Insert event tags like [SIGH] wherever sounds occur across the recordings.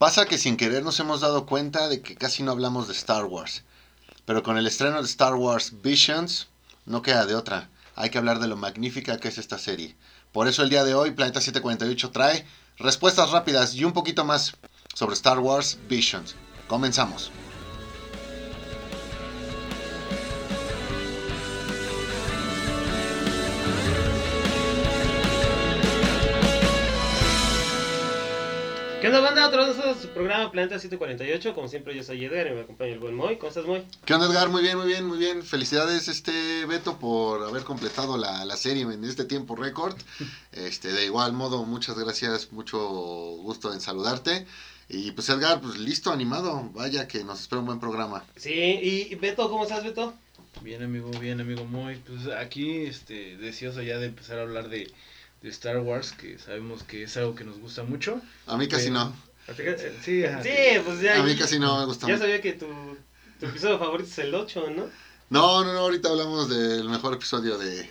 Pasa que sin querer nos hemos dado cuenta de que casi no hablamos de Star Wars. Pero con el estreno de Star Wars Visions, no queda de otra. Hay que hablar de lo magnífica que es esta serie. Por eso el día de hoy Planeta 748 trae respuestas rápidas y un poquito más sobre Star Wars Visions. Comenzamos. A su programa Planeta 748. Como siempre, yo soy Edgar y me acompaña el buen Moy. ¿Cómo estás, Moy? ¿Qué onda, Edgar? Muy bien, muy bien, muy bien. Felicidades, este Beto, por haber completado la, la serie en este tiempo récord. [LAUGHS] Este, de igual modo, muchas gracias, mucho gusto en saludarte. Y pues, Edgar, pues listo, animado. Vaya que nos espera un buen programa. Sí, y Beto, ¿cómo estás, Beto? Bien, amigo, bien, amigo Moy. Pues aquí, este, deseoso ya de empezar a hablar de de Star Wars, que sabemos que es algo que nos gusta mucho. A mí casi no. Sí, sí, pues ya. A mí casi no me gusta. Ya sabía que tu, tu episodio favorito es el 8, ¿no? No, no, no, ahorita hablamos del mejor episodio de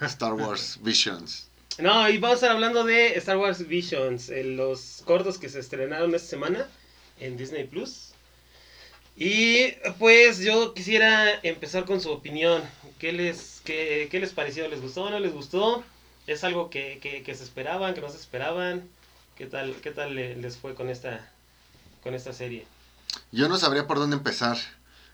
Star Wars [LAUGHS] Visions. No, y vamos a estar hablando de Star Wars Visions, los cortos que se estrenaron esta semana en Disney Plus. Y pues yo quisiera empezar con su opinión. ¿Qué les, qué, qué les pareció? ¿Les gustó o no les gustó? ¿Es algo que, que, se esperaban, que no se esperaban? ¿Qué tal, qué tal les fue con esta, con esta serie? Yo no sabría por dónde empezar.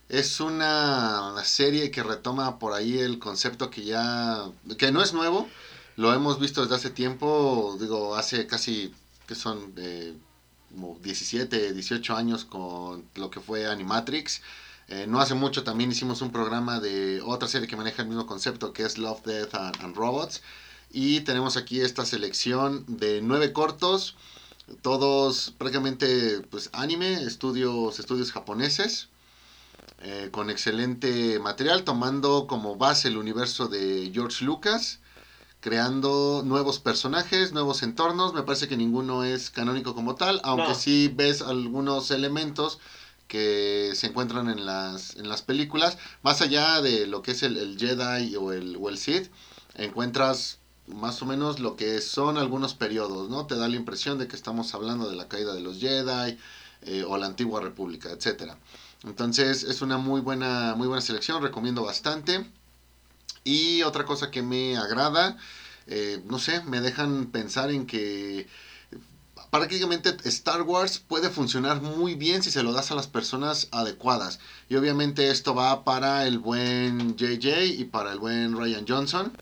Es una serie que retoma por ahí el concepto que ya, que no es nuevo, lo hemos visto desde hace tiempo, digo, hace casi, que son eh, como 17, 18 años con lo que fue Animatrix. Eh, no hace mucho también hicimos un programa de otra serie que maneja el mismo concepto, que es Love, Death and Robots. Y tenemos aquí esta selección de nueve cortos, todos prácticamente pues anime, estudios, estudios japoneses, eh, con excelente material, tomando como base el universo de George Lucas, creando nuevos personajes, nuevos entornos. Me parece que ninguno es canónico como tal, aunque sí ves algunos elementos que se encuentran en las, en las películas, más allá de lo que es el, el Jedi o el, o el Sith, encuentras más o menos lo que son algunos periodos, ¿no? Te da la impresión de que estamos hablando de la caída de los Jedi eh, o la antigua república, etcétera. Entonces es una muy buena, muy buena selección, recomiendo bastante. Y otra cosa que me agrada, eh, no sé, me dejan pensar en que prácticamente Star Wars puede funcionar muy bien si se lo das a las personas adecuadas. Y obviamente esto va para el buen JJ y para el buen Ryan Johnson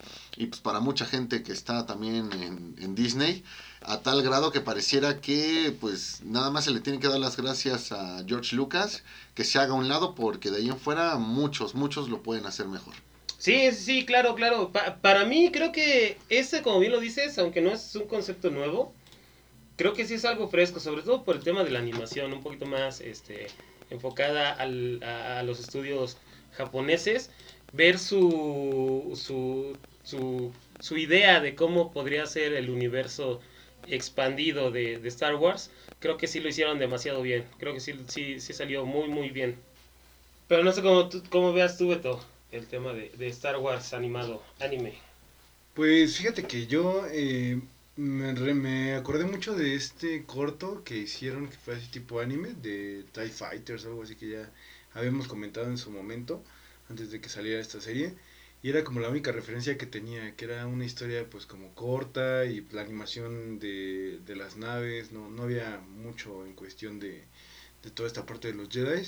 y pues para mucha gente que está también en, Disney, a tal grado que pareciera que pues nada más se le tiene que dar las gracias a George Lucas, que se haga a un lado porque de ahí en fuera muchos, muchos lo pueden hacer mejor. Sí, sí, claro, claro. para mí creo que ese, como bien lo dices, aunque no es un concepto nuevo, creo que sí es algo fresco, sobre todo por el tema de la animación, un poquito más este, enfocada al, a, a, los estudios japoneses, ver su, su su, su idea de cómo podría ser el universo expandido de, Star Wars, creo que sí lo hicieron demasiado bien. Creo que sí, sí, sí salió muy, muy bien. Pero no sé cómo, cómo veas tú, Beto, el tema de, de, Star Wars animado, anime. Pues fíjate que yo eh, me, me, acordé mucho de este corto que hicieron, que fue así tipo anime, de TIE Fighters, algo así que ya habíamos comentado en su momento, antes de que saliera esta serie. Y era como la única referencia que tenía, que era una historia pues como corta y la animación de, de las naves, no, no había mucho en cuestión de, de toda esta parte de los Jedi.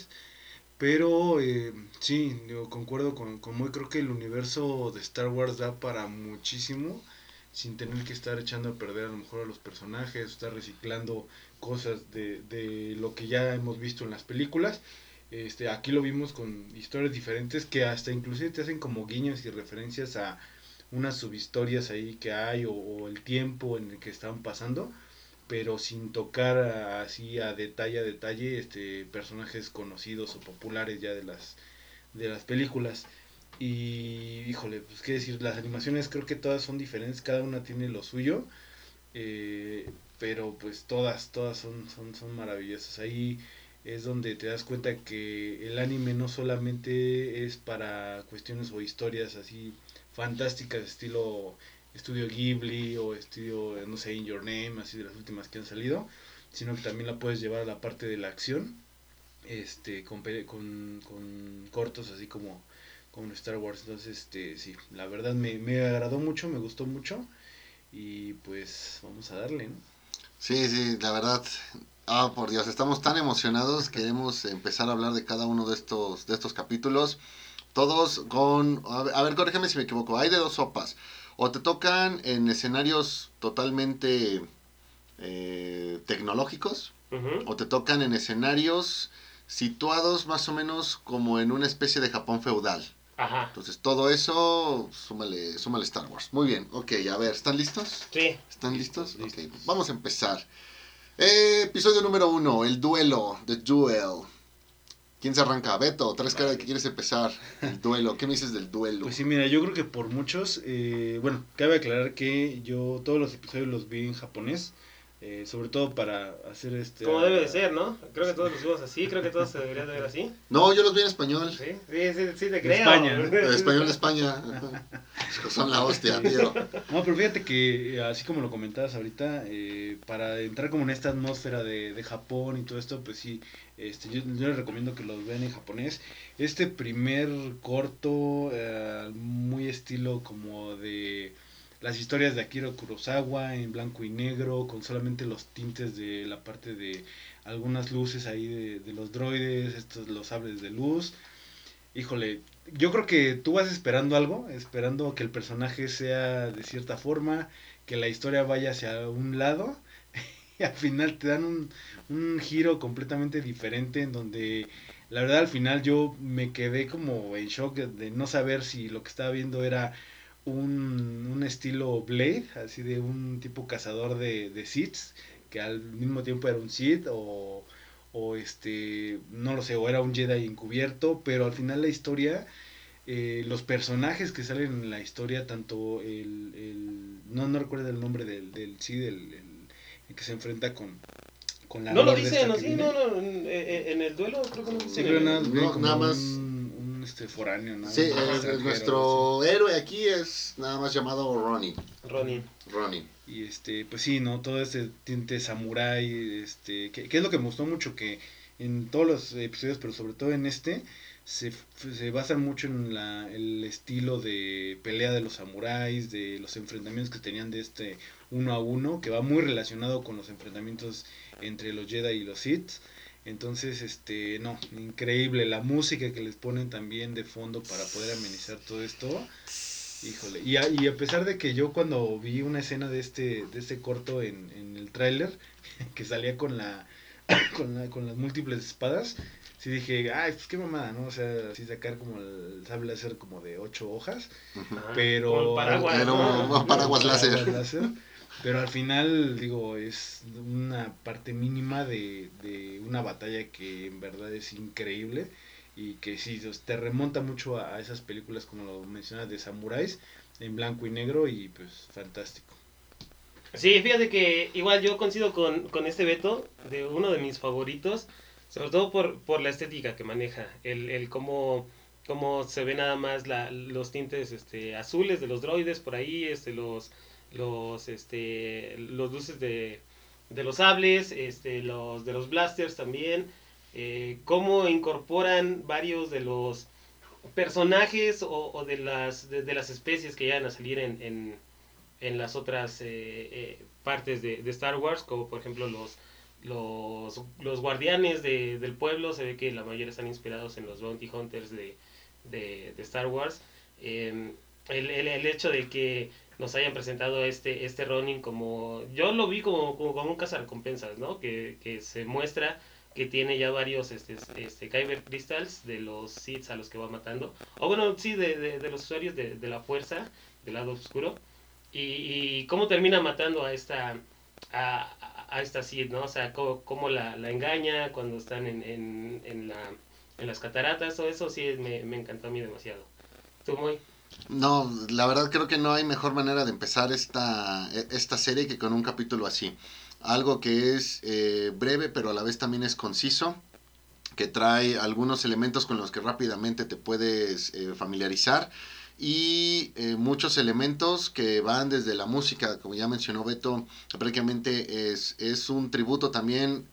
Pero eh, sí, digo, concuerdo con, con creo que el universo de Star Wars da para muchísimo sin tener que estar echando a perder a lo mejor a los personajes, estar reciclando cosas de, de lo que ya hemos visto en las películas este, aquí lo vimos con historias diferentes que hasta inclusive te hacen como guiños y referencias a unas subhistorias ahí que hay o, el tiempo en el que están pasando, pero sin tocar así a detalle a detalle este personajes conocidos o populares ya de las de las películas. Y híjole, pues qué decir, las animaciones creo que todas son diferentes, cada una tiene lo suyo. Eh, pero pues todas, todas son, son, son maravillosas. Ahí es donde te das cuenta que el anime no solamente es para cuestiones o historias así fantásticas estilo estudio Ghibli o estudio, no sé, In Your Name, así de las últimas que han salido, sino que también la puedes llevar a la parte de la acción, este, con, con, con cortos así como, como Star Wars. Entonces, este, sí, la verdad me, me agradó mucho, me gustó mucho y pues vamos a darle, ¿no? Sí, sí, la verdad, Ah, por Dios, estamos tan emocionados, queremos empezar a hablar de cada uno de estos, de estos capítulos. Todos con... A ver, corrígeme si me equivoco, hay de dos sopas. O te tocan en escenarios totalmente eh, tecnológicos, o te tocan en escenarios situados más o menos como en una especie de Japón feudal. Ajá. Entonces todo eso, súmale, súmale Star Wars. Muy bien, ok, a ver, ¿están listos? Sí. ¿Están listos? Ok, vamos a empezar. Eh, episodio número uno, el duelo, The Duel. ¿Quién se arranca? Beto, tres caras que quieres empezar. El duelo. ¿Qué me dices del duelo? Pues sí, mira, yo creo que por muchos, eh, bueno, cabe aclarar que yo todos los episodios los vi en japonés. Eh, sobre todo para hacer este... Como debe de ser, ¿no? Creo que todos los vimos así, creo que todos se deberían de ver así. No, yo los vi en español. Sí, sí, sí, sí te creo. España, [LAUGHS] Español de España. Son la hostia, tío. No, pero fíjate que, así como lo comentabas ahorita, eh, para entrar como en esta atmósfera de, de Japón y todo esto, pues sí, este, yo, les recomiendo que los vean en japonés. Este primer corto, eh, muy estilo como de las historias de Akira Kurosawa en blanco y negro, con solamente los tintes de la parte de algunas luces ahí de, los droides, estos los sables de luz. Híjole, yo creo que tú vas esperando algo, esperando que el personaje sea de cierta forma, que la historia vaya hacia un lado, [LAUGHS] y al final te dan un, un giro completamente diferente en donde la verdad al final yo me quedé como en shock de no saber si lo que estaba viendo era un, un estilo Blade, así de un tipo cazador de, de Siths, que al mismo tiempo era un Sith o, o este, no lo sé, o era un Jedi encubierto, pero al final la historia, eh, los personajes que salen en la historia, tanto el, el no, no recuerdo el nombre del, del Sith, el, el, que se enfrenta con, con la... No lo dicen, no, sí, no, no, en, en, el duelo creo que no dicen. nada más este foráneo, ¿no? Sí, nuestro héroe aquí es nada más llamado Ronnie. Ronnie. Ronnie. Y este, pues sí, ¿no? Todo ese tinte samurai, este, que, es lo que me gustó mucho, que en todos los episodios, pero sobre todo en este, se, se basan mucho en la, el estilo de pelea de los samuráis, de los enfrentamientos que tenían de este uno a uno, que va muy relacionado con los enfrentamientos entre los Jedi y los Sith. Entonces, este, no, increíble. La música que les ponen también de fondo para poder amenizar todo esto. Híjole. Y a, y a pesar de que yo cuando vi una escena de este, de este corto en, en el tráiler, [LAUGHS] que salía con la, [COUGHS] con la, con las múltiples espadas, sí dije, ay, pues qué mamada, ¿no? O sea, así sacar como el sable láser como de ocho hojas, pero... paraguas, paraguas láser. Pero al final, digo, es una parte mínima de, de una batalla que en verdad es increíble y que sí, te remonta mucho a, esas películas como lo mencionas de samuráis en blanco y negro y pues fantástico. Sí, fíjate que igual yo coincido con, con este Beto, de uno de mis favoritos, sobre todo por, por la estética que maneja, el, el cómo, cómo se ve nada más la, los tintes este, azules de los droides por ahí, este, los los, este, los luces de, de los sables, este, los de los blasters también, eh, cómo incorporan varios de los personajes o, de, las, de, las especies que llegan a salir en, en, en las otras eh, eh, partes de, de, Star Wars, como por ejemplo los, los, los guardianes de, del pueblo, se ve que la mayoría están inspirados en los bounty hunters de, de, Star Wars. Em, el, el, hecho de que nos hayan presentado este, este Ronin como, yo lo vi como, como, como un cazarrecompensas, ¿no? Que, que se muestra que tiene ya varios este, este Kyber Crystals de los Sith a los que va matando. O bueno, sí, de, de, los usuarios de, de, la fuerza, del lado oscuro. Y, y cómo termina matando a esta a, a esta Sith, ¿no? O sea, cómo, cómo la, la, engaña cuando están en, en, en, la, en las cataratas, todo eso sí me, me encantó a mí demasiado. ¿Tú? No, la verdad creo que no hay mejor manera de empezar esta, e, esta serie que con un capítulo así. Algo que es eh, breve pero a la vez también es conciso, que trae algunos elementos con los que rápidamente te puedes eh, familiarizar y eh, muchos elementos que van desde la música, como ya mencionó Beto, prácticamente es, es un tributo también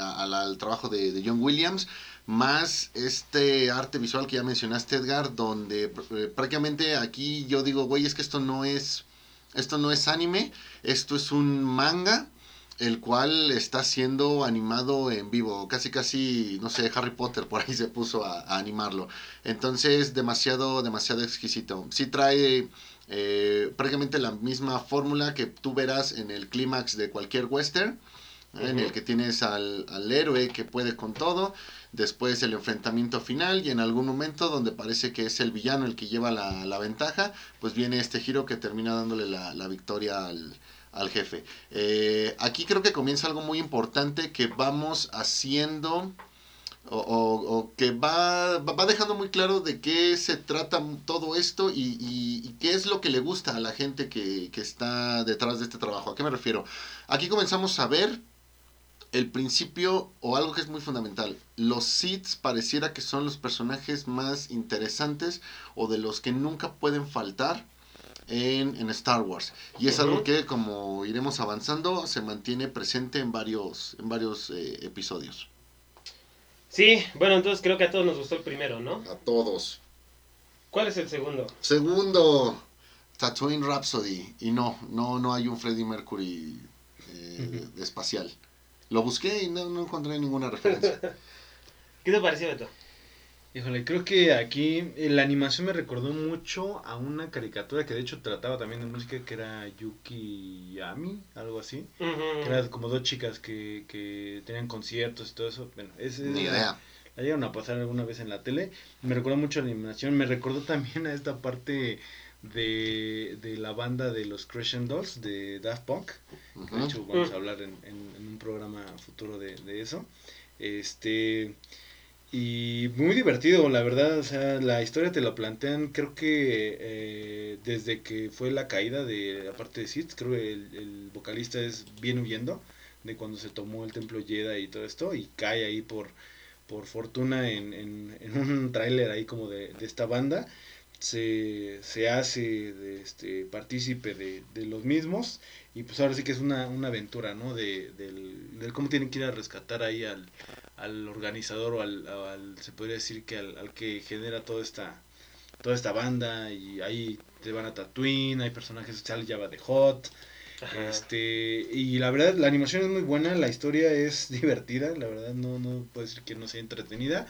al, trabajo de, John Williams, más este arte visual que ya mencionaste Edgar, donde eh, prácticamente aquí yo digo, güey, es que esto no es, esto no es anime, esto es un manga el cual está siendo animado en vivo. Casi, casi, no sé, Harry Potter por ahí se puso a, animarlo. Entonces, demasiado, demasiado exquisito. Sí trae eh, prácticamente la misma fórmula que tú verás en el clímax de cualquier western. ¿eh? En el que tienes al, al, héroe que puede con todo, después el enfrentamiento final y en algún momento donde parece que es el villano el que lleva la, la ventaja, pues viene este giro que termina dándole la, la victoria al, al jefe. Eh, aquí creo que comienza algo muy importante que vamos haciendo o, que va, va, dejando muy claro de qué se trata todo esto y, qué es lo que le gusta a la gente que, que, está detrás de este trabajo. ¿A qué me refiero? Aquí comenzamos a ver el principio o algo que es muy fundamental. Los Sith pareciera que son los personajes más interesantes o de los que nunca pueden faltar en, Star Wars. Y es algo que, como iremos avanzando, se mantiene presente en varios, en varios eh, episodios. Sí, bueno, entonces creo que a todos nos gustó el primero, ¿no? A todos. ¿Cuál es el segundo? Segundo, Tatooine Rhapsody. Y no, no, no hay un Freddie Mercury eh, espacial. Lo busqué y no, no encontré ninguna referencia. [LAUGHS] ¿Qué te pareció, Beto? Híjole, creo que aquí eh, la animación me recordó mucho a una caricatura que de hecho trataba también de música que era Yuki Yami, algo así. Que eran como dos chicas que, que tenían conciertos y todo eso. Bueno, es, Ni idea. La, llegaron a pasar alguna vez en la tele. Me recordó mucho la animación. Me recordó también a esta parte de, de la banda de los Crescent Dolls de Daft Punk. De hecho, vamos a hablar en, en, un programa futuro de, de eso. Este. Y muy divertido, la verdad, o sea, la historia te la plantean, creo que eh, desde que fue la caída de la parte de Sid, creo que el, vocalista es bien huyendo de cuando se tomó el templo Jedi y todo esto, y cae ahí por, por fortuna en, en, un tráiler ahí como de, de, esta banda, se, se hace de este partícipe de, de los mismos, y pues ahora sí que es una, una aventura, ¿no? De, del, del cómo tienen que ir a rescatar ahí al, al organizador o al, se podría decir que al, que genera toda esta toda esta banda y ahí te van a Tatooine, hay personajes, sale Java de Hot, este y la verdad la animación es muy buena, la historia es [LAUGHS] divertida, la verdad no no puedo decir que no sea entretenida.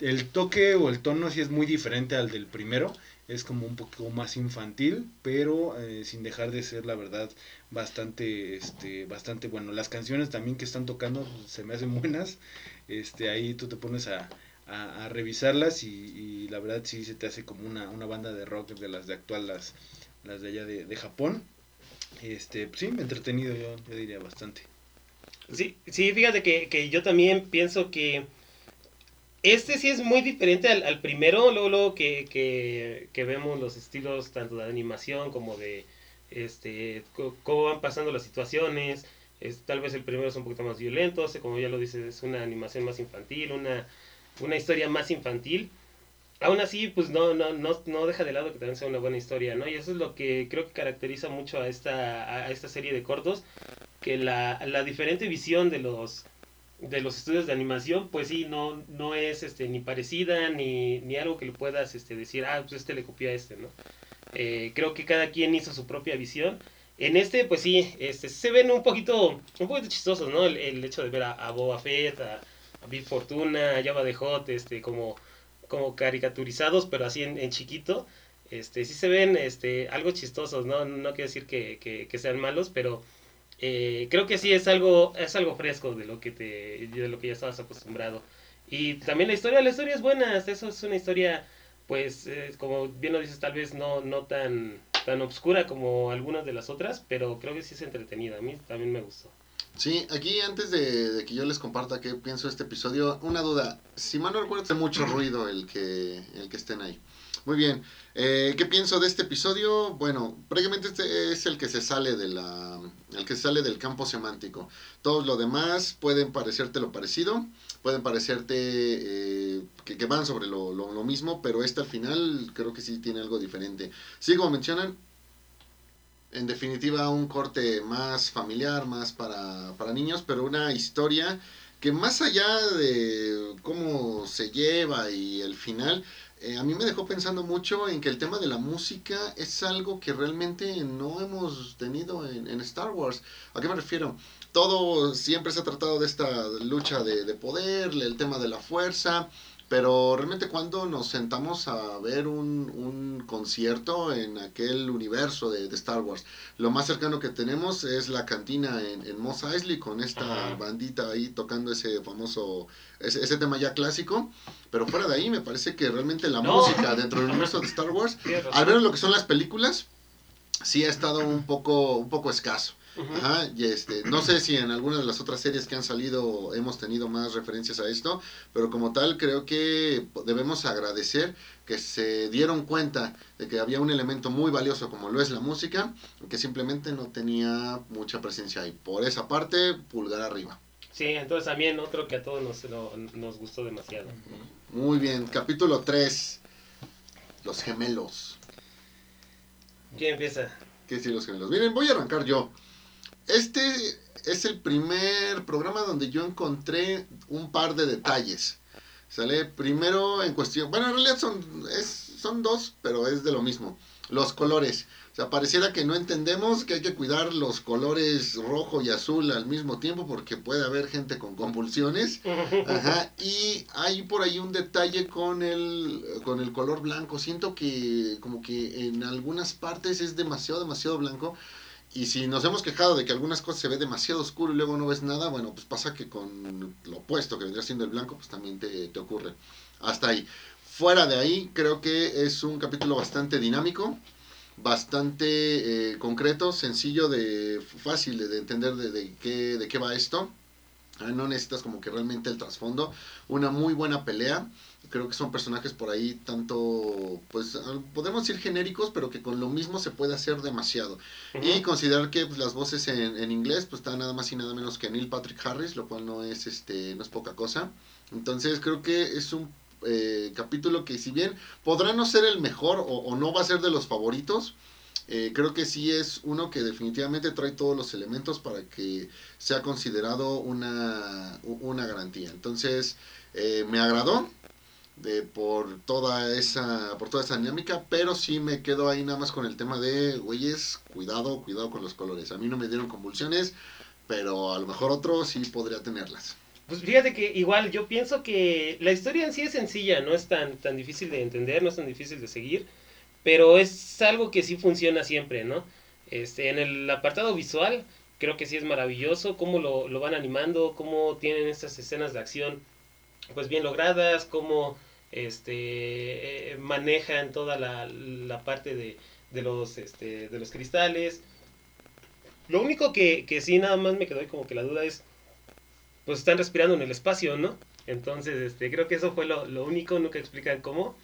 El toque o el tono sí es muy diferente al del primero, es como un poco más infantil, pero eh, sin dejar de ser la verdad bastante este bastante bueno. Las canciones también que están tocando se me hacen [LAUGHS] buenas este, ahí tú te pones a, a, revisarlas y, la verdad sí se te hace como una, una banda de rock de las de actual, las, las de allá de, de Japón. Este, pues sí, entretenido yo, yo diría bastante. Sí, sí, fíjate que, que yo también pienso que este sí es muy diferente al, primero, luego, luego que, que, vemos los estilos tanto de animación como de este cómo van pasando las situaciones, es, tal vez el primero es un poquito más violento, como ya lo dices, es una animación más infantil, una, una historia más infantil. Aún así, pues no, no, no, no deja de lado que también sea una buena historia, ¿no? Y eso es lo que creo que caracteriza mucho a esta, a esta serie de cortos, que la, la diferente visión de los, de los estudios de animación, pues sí, no, no es este, ni parecida, ni, ni algo que le puedas este, decir, ah, pues este le copió a este, ¿no? Eh, creo que cada quien hizo su propia visión en este, pues sí, este, se ven un poquito, un poquito chistosos, ¿no? El, hecho de ver a, a Boba Fett, a, a Fortuna, a Java de Hot, este, como, como caricaturizados, pero así en, chiquito. Este, sí se ven este, algo chistosos, ¿no? No quiero decir que, que, sean malos, pero eh, creo que sí es algo, es algo fresco de lo que te, de lo que ya estabas acostumbrado. Y también la historia, la historia es buena, eso es una historia, pues, eh, como bien lo dices, tal vez no, no tan tan obscura como algunas de las otras, pero creo que sí es entretenida. A mí también me gustó. Sí, aquí antes de, que yo les comparta qué pienso de este episodio, una duda. Si mal no recuerdo, hace mucho ruido el que, el que estén ahí. Muy bien. Eh, ¿Qué pienso de este episodio? Bueno, prácticamente este es el que se sale de la, el que sale del campo semántico. Todo lo demás pueden parecerte lo parecido, pueden parecerte eh, que, que, van sobre lo, lo, lo, mismo, pero este al final creo que sí tiene algo diferente. Sí, como mencionan, en definitiva un corte más familiar, más para, para niños, pero una historia que más allá de cómo se lleva y el final, eh, a mí me dejó pensando mucho en que el tema de la música es algo que realmente no hemos tenido en, Star Wars. ¿A qué me refiero? Todo siempre se ha tratado de esta lucha de poder, el tema de la fuerza, pero realmente cuando nos sentamos a ver un, un concierto en aquel universo de, de, Star Wars, lo más cercano que tenemos es la cantina en, en Mos Eisley con esta bandita ahí tocando ese famoso, ese, ese, tema ya clásico. Pero fuera de ahí me parece que realmente la no. música dentro del universo de Star Wars, al menos lo que son las películas, sí ha estado un poco, un poco escaso. Ajá, y este, no sé si en alguna de las otras series que han salido hemos tenido más referencias a esto, pero como tal creo que debemos agradecer que se dieron cuenta de que había un elemento muy valioso como lo es la música, que simplemente no tenía mucha presencia ahí. Por esa parte, pulgar arriba. Sí, entonces también otro que a todos nos, no, nos gustó demasiado. Muy bien, capítulo 3, los gemelos. ¿Quién empieza? ¿Qué decir los gemelos? Miren, voy a arrancar yo. Este es el primer programa donde yo encontré un par de detalles. ¿Sale? Primero en cuestión, bueno, en realidad son, es, son dos, pero es de lo mismo. Los colores. O sea, pareciera que no entendemos que hay que cuidar los colores rojo y azul al mismo tiempo porque puede haber gente con convulsiones. [LAUGHS] Ajá. Y hay por ahí un detalle con el, con el color blanco. Siento que como que en algunas partes es demasiado, demasiado blanco. Y si nos hemos quejado de que algunas cosas se ve demasiado oscuro y luego no ves nada, bueno, pues pasa que con lo opuesto que vendría siendo el blanco, pues también te, te ocurre. Hasta ahí. Fuera de ahí, creo que es un capítulo bastante dinámico, bastante eh, concreto, sencillo, de fácil de, de entender de, de, qué, de qué va esto. No necesitas como que realmente el trasfondo. Una muy buena pelea creo que son personajes por ahí tanto, pues podemos decir genéricos, pero que con lo mismo se puede hacer demasiado. Uh -huh. Y considerar que pues, las voces en, en, inglés pues están nada más y nada menos que Neil Patrick Harris, lo cual no es, este, no es poca cosa. Entonces creo que es un eh, capítulo que si bien podrá no ser el mejor o, o no va a ser de los favoritos, eh, creo que sí es uno que definitivamente trae todos los elementos para que sea considerado una, una garantía. Entonces, eh, me agradó de, por toda esa por toda esa dinámica, pero sí me quedo ahí nada más con el tema de, güeyes, cuidado, cuidado con los colores. A mí no me dieron convulsiones, pero a lo mejor otro sí podría tenerlas. Pues fíjate que igual yo pienso que la historia en sí es sencilla, no es tan, tan difícil de entender, no es tan difícil de seguir pero es algo que sí funciona siempre, ¿no? Este, en el apartado visual, creo que sí es maravilloso cómo lo, lo van animando, cómo tienen estas escenas de acción pues bien logradas, cómo este, eh, manejan toda la, la parte de, de, los, este, de los cristales. Lo único que, que sí nada más me quedó como que la duda es, pues están respirando en el espacio, ¿no? Entonces, este, creo que eso fue lo, lo único, nunca explican cómo.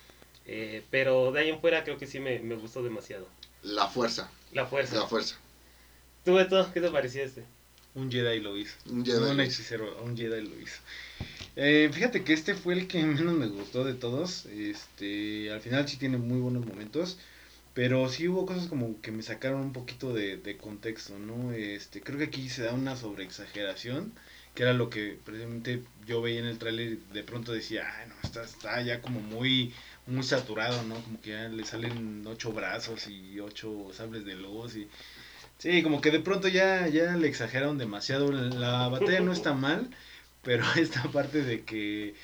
Eh, pero de ahí en fuera creo que sí me, me, gustó demasiado. La fuerza. La fuerza. La fuerza. ¿Tú, Beto, qué te pareció este? Un Jedi lo hizo. Un Jedi. Un hechicero, un Jedi lo hizo. Eh, fíjate que este fue el que [LAUGHS] menos me gustó de todos. Este, al final sí tiene muy buenos momentos. Pero sí hubo cosas como que me sacaron un poquito de, de contexto, ¿no? Este, creo que aquí se da una sobreexageración, que era lo que precisamente yo veía en el tráiler y de pronto decía, ay no, está, está ya como muy muy saturado, ¿no? Como que ya le salen ocho brazos y ocho sables de luz y... Sí, como que de pronto ya, ya le exageraron demasiado. La batalla no está [LAUGHS] mal, pero [LAUGHS] esta parte de que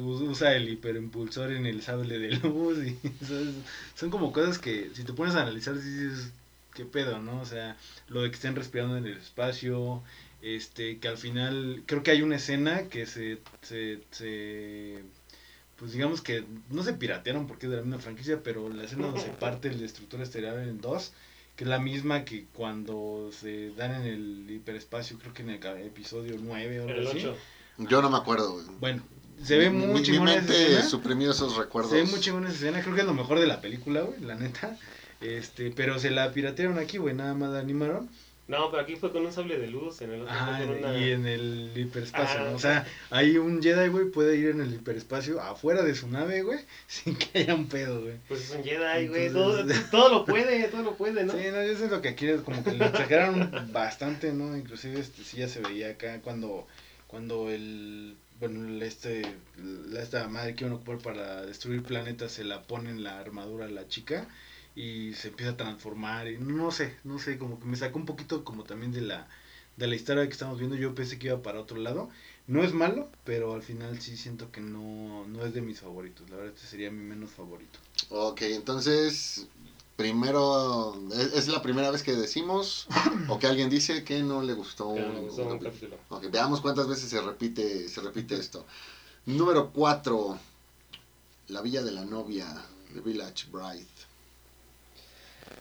usa el hiperimpulsor en el sable de luz y [LAUGHS] son, son como cosas que si te pones a analizar dices, ¿qué pedo, no? O sea, lo de que estén respirando en el espacio, este, que al final creo que hay una escena que se, se, se pues digamos que no se piratearon porque es de la misma franquicia, pero la escena donde se [LAUGHS] parte el destructor estelar en dos, que es la misma que cuando se dan en el hiperespacio, creo que en el episodio 9 o algo así. Yo no me acuerdo. Bueno, se ve Mi- muy mi, chingona esa mente escena. suprimió esos recuerdos. Se ve muy chingona esa escena, creo que es lo mejor de la película, güey, la neta. Este, pero se la piratearon aquí, güey, nada más la animaron. No, pero aquí fue con un sable de luz, en el otro fue con una... y en el hiperespacio, Ah, ¿no? O sea, hay un Jedi, güey, puede ir en el hiperespacio afuera de su nave, güey, [LAUGHS] sin que haya un pedo, güey. Pues es un Jedi, güey, todo, Entonces- [LAUGHS] todo lo puede, todo lo puede, ¿no? Sí, no, yo siento que aquí es como que le exageraron [LAUGHS] bastante, ¿no? Inclusive este, sí ya se veía acá cuando, cuando el, bueno, este, esta madre que iban a ocupar para destruir planetas se la pone en la armadura a la chica y se empieza a transformar y no sé, no sé, como que me sacó un poquito como también de la, de la historia que estamos viendo, yo pensé que iba para otro lado. No es malo, pero al final sí siento que no, no es de mis favoritos. La verdad, este sería mi menos favorito. Ok, entonces, primero, ¿es, es la primera vez que decimos o que alguien dice que no le gustó Que no un, gustó un capítulo? veamos cuántas veces se repite, se repite esto. Número 4, La Villa de la Novia, The Village Bride.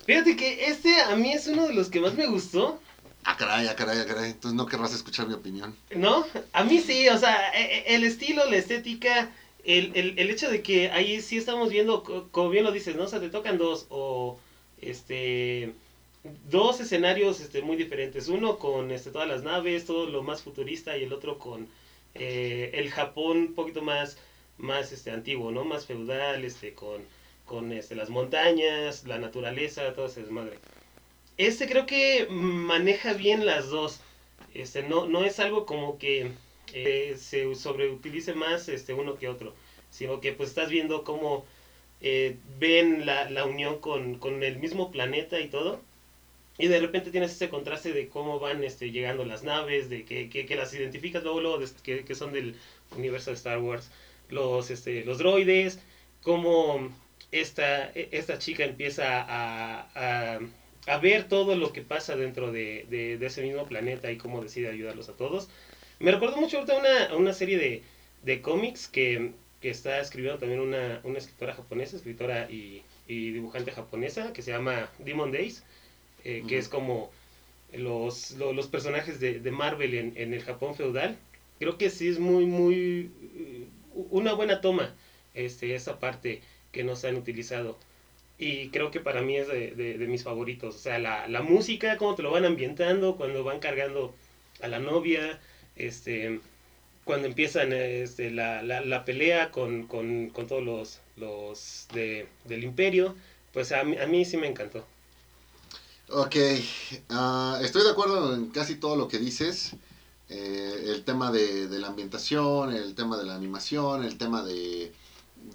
Fíjate que este a mí es uno de los que más me gustó, Ah, caray, ah, caray, ah, caray. Entonces no querrás escuchar mi opinión. ¿no? A mí sí, o sea, e- e- el estilo, la estética, el, el, el hecho de que ahí sí estamos viendo, co- como bien lo dices, ¿no? O sea, te tocan dos o, este, dos escenarios este, muy diferentes. Uno con este, todas las naves, todo lo más futurista y el otro con eh, el Japón un poquito más, más este, antiguo, ¿no? Más feudal, este, con, con este, las montañas, la naturaleza, todo ese desmadre. Este creo que maneja bien las dos. Este, no, no es algo como que eh, se sobreutilice más este, uno que otro, sino que pues estás viendo cómo eh, ven la, la unión con, con el mismo planeta y todo. Y de repente tienes ese contraste de cómo van este, llegando las naves, de que, que, las identificas luego, luego que, que son del universo de Star Wars, los, este, los droides, cómo esta, e- esta chica empieza a, a, ver todo lo que pasa dentro de, de, de ese mismo planeta y cómo decide ayudarlos a todos. Me recuerdo mucho ahorita una, una serie de, de cómics que, que está escribiendo también una, una escritora japonesa, escritora y, y dibujante japonesa, que se llama Demon Days, eh, que Ujú. es como los, lo- los personajes de, de Marvel en, en el Japón feudal. Creo que sí es muy, muy... eh, una buena toma este, esa parte que nos han utilizado. Y creo que para mí es de, de- de mis favoritos. O sea, la, la música, cómo te lo van ambientando, cuando van cargando a la novia, este, cuando empiezan este, la, la, la pelea con, con, con todos los, los de, del imperio, pues a a mí sí me encantó. Ok, ah, estoy de acuerdo en casi todo lo que dices. Eh, el tema de, de la ambientación, el tema de la animación, el tema de,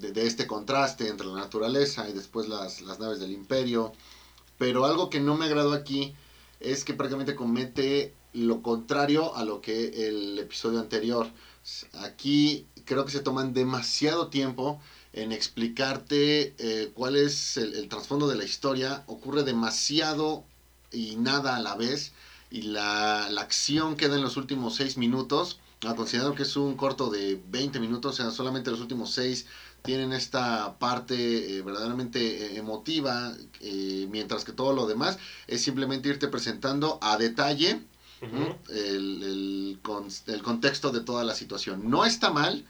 de, de este contraste entre la naturaleza y después las, las naves del imperio. Pero algo que no me agradó aquí es que prácticamente comete lo contrario a lo que el episodio anterior. Aquí creo que se toman demasiado tiempo en explicarte eh, cuál es el, trasfondo de la historia. Ocurre demasiado y nada a la vez. Y la, la acción queda en los últimos 6 minutos. Considerando que es un corto de 20 minutos, o sea, solamente los últimos 6 tienen esta parte eh, verdaderamente eh, emotiva, mientras que todo lo demás es simplemente irte presentando a detalle El, el, con- el contexto de toda la situación. No está mal,